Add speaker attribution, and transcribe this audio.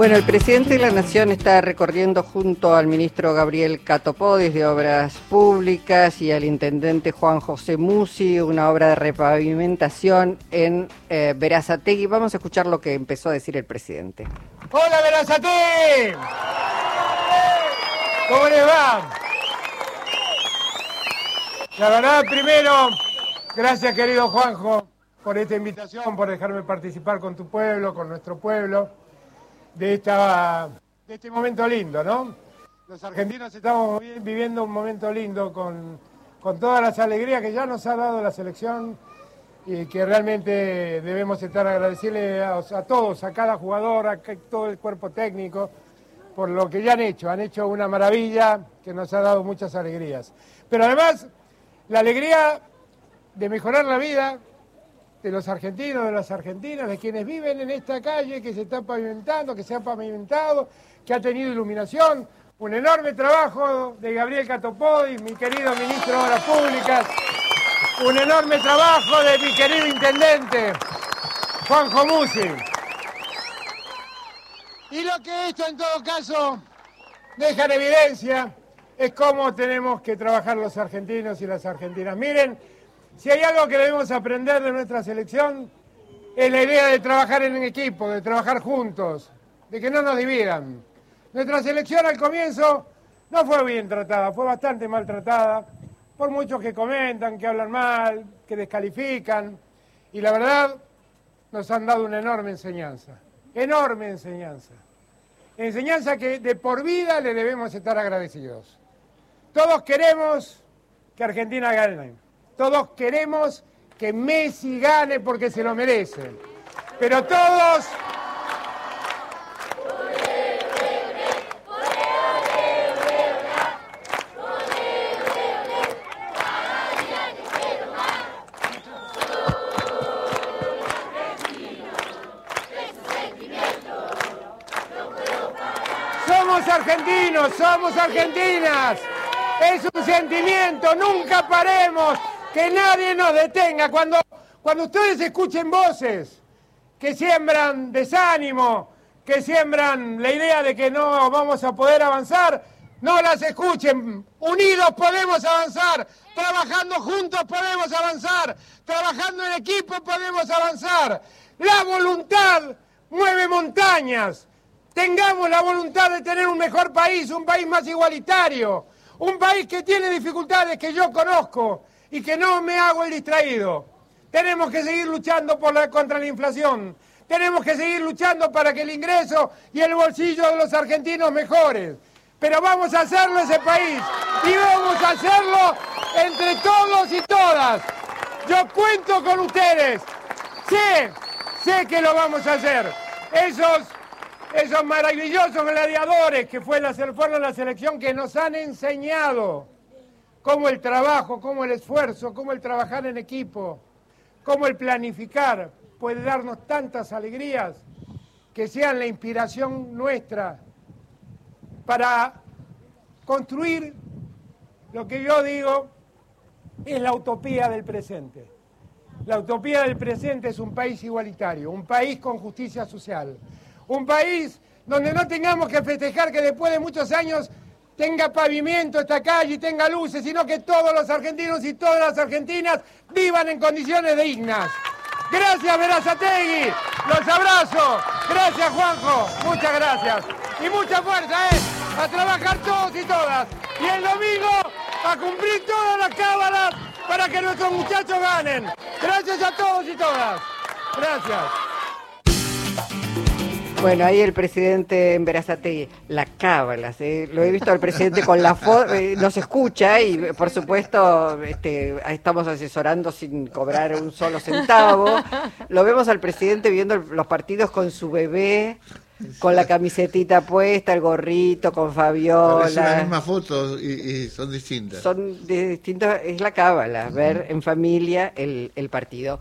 Speaker 1: Bueno, el presidente de la Nación está recorriendo junto al ministro Gabriel Catopodis de Obras Públicas y al intendente Juan José Musi una obra de repavimentación en eh, Verazategui. Vamos a escuchar lo que empezó a decir el presidente.
Speaker 2: ¡Hola, Verazategui! ¿Cómo les va? La verdad, primero, gracias querido Juanjo por esta invitación, por dejarme participar con tu pueblo, con nuestro pueblo de, esta, de este momento lindo, ¿no? Los argentinos estamos viviendo un momento lindo con, con todas las alegrías que ya nos ha dado la selección y que realmente debemos estar agradecidos a, a, todos, a cada jugador, a todo el cuerpo técnico, por lo que ya han hecho. Han hecho una maravilla que nos ha dado muchas alegrías. Pero además, la alegría de mejorar la vida, de los argentinos, de las argentinas, de quienes viven en esta calle que se está pavimentando, que se ha pavimentado, que ha tenido iluminación. Un enorme trabajo de Gabriel Catopodis, mi querido ministro de Obras Públicas. Un enorme trabajo de mi querido intendente, Juanjo Musi. Y lo que esto en todo caso deja en evidencia es cómo tenemos que trabajar los argentinos y las argentinas. Miren, si hay algo que debemos aprender de nuestra selección, es la idea de trabajar en equipo, de trabajar juntos, de que no nos dividan. Nuestra selección al comienzo no fue bien tratada, fue bastante maltratada, por muchos que comentan, que hablan mal, que descalifican, y la verdad nos han dado una enorme enseñanza, enorme enseñanza. Enseñanza que de por vida le debemos estar agradecidos. Todos queremos que Argentina gane. Todos queremos que Messi gane porque se lo merece. Pero todos... Somos argentinas. Es un sentimiento, nunca paremos que nadie nos detenga. Cuando, cuando ustedes escuchen voces que siembran desánimo, que siembran la idea de que no vamos a poder avanzar, no las escuchen. Unidos podemos avanzar, trabajando juntos podemos avanzar, trabajando en equipo podemos avanzar. La voluntad mueve montañas. Tengamos la voluntad de tener un mejor país, un país más igualitario, un país que tiene dificultades que yo conozco, y que no me hago el distraído. Tenemos que seguir luchando contra la inflación. Tenemos que seguir luchando para que el ingreso y el bolsillo de los argentinos mejores. Pero vamos a hacerlo ese país y vamos a hacerlo entre todos y todas. Yo cuento con ustedes. Sé, sé que lo vamos a hacer. Esos, esos maravillosos gladiadores que fue fueron la selección que nos han enseñado cómo el trabajo, cómo el esfuerzo, cómo el trabajar en equipo, cómo el planificar puede darnos tantas alegrías que sean la inspiración nuestra para construir lo que yo digo es la utopía del presente. La utopía del presente es un país igualitario, un país con justicia social, un país donde no tengamos que festejar que después de muchos años tenga pavimento esta calle y tenga luces, sino que todos los argentinos y todas las argentinas vivan en condiciones dignas. Gracias, Verazategui. Los abrazo. Gracias, Juanjo. Muchas gracias. Y mucha fuerza, ¿eh? A trabajar todos y todas. Y el domingo a cumplir todas las cábalas para que nuestros muchachos ganen. Gracias a todos y todas. Gracias.
Speaker 1: Bueno, ahí el presidente en la cábala, lo he visto al presidente con la foto, eh, nos escucha y por supuesto este, estamos asesorando sin cobrar un solo centavo. Lo vemos al presidente viendo los partidos con su bebé, con la camisetita puesta, el gorrito, con Fabiola.
Speaker 3: Son las mismas fotos y, son distintas.
Speaker 1: Son distintas, es la cábala, ver en familia el, el partido.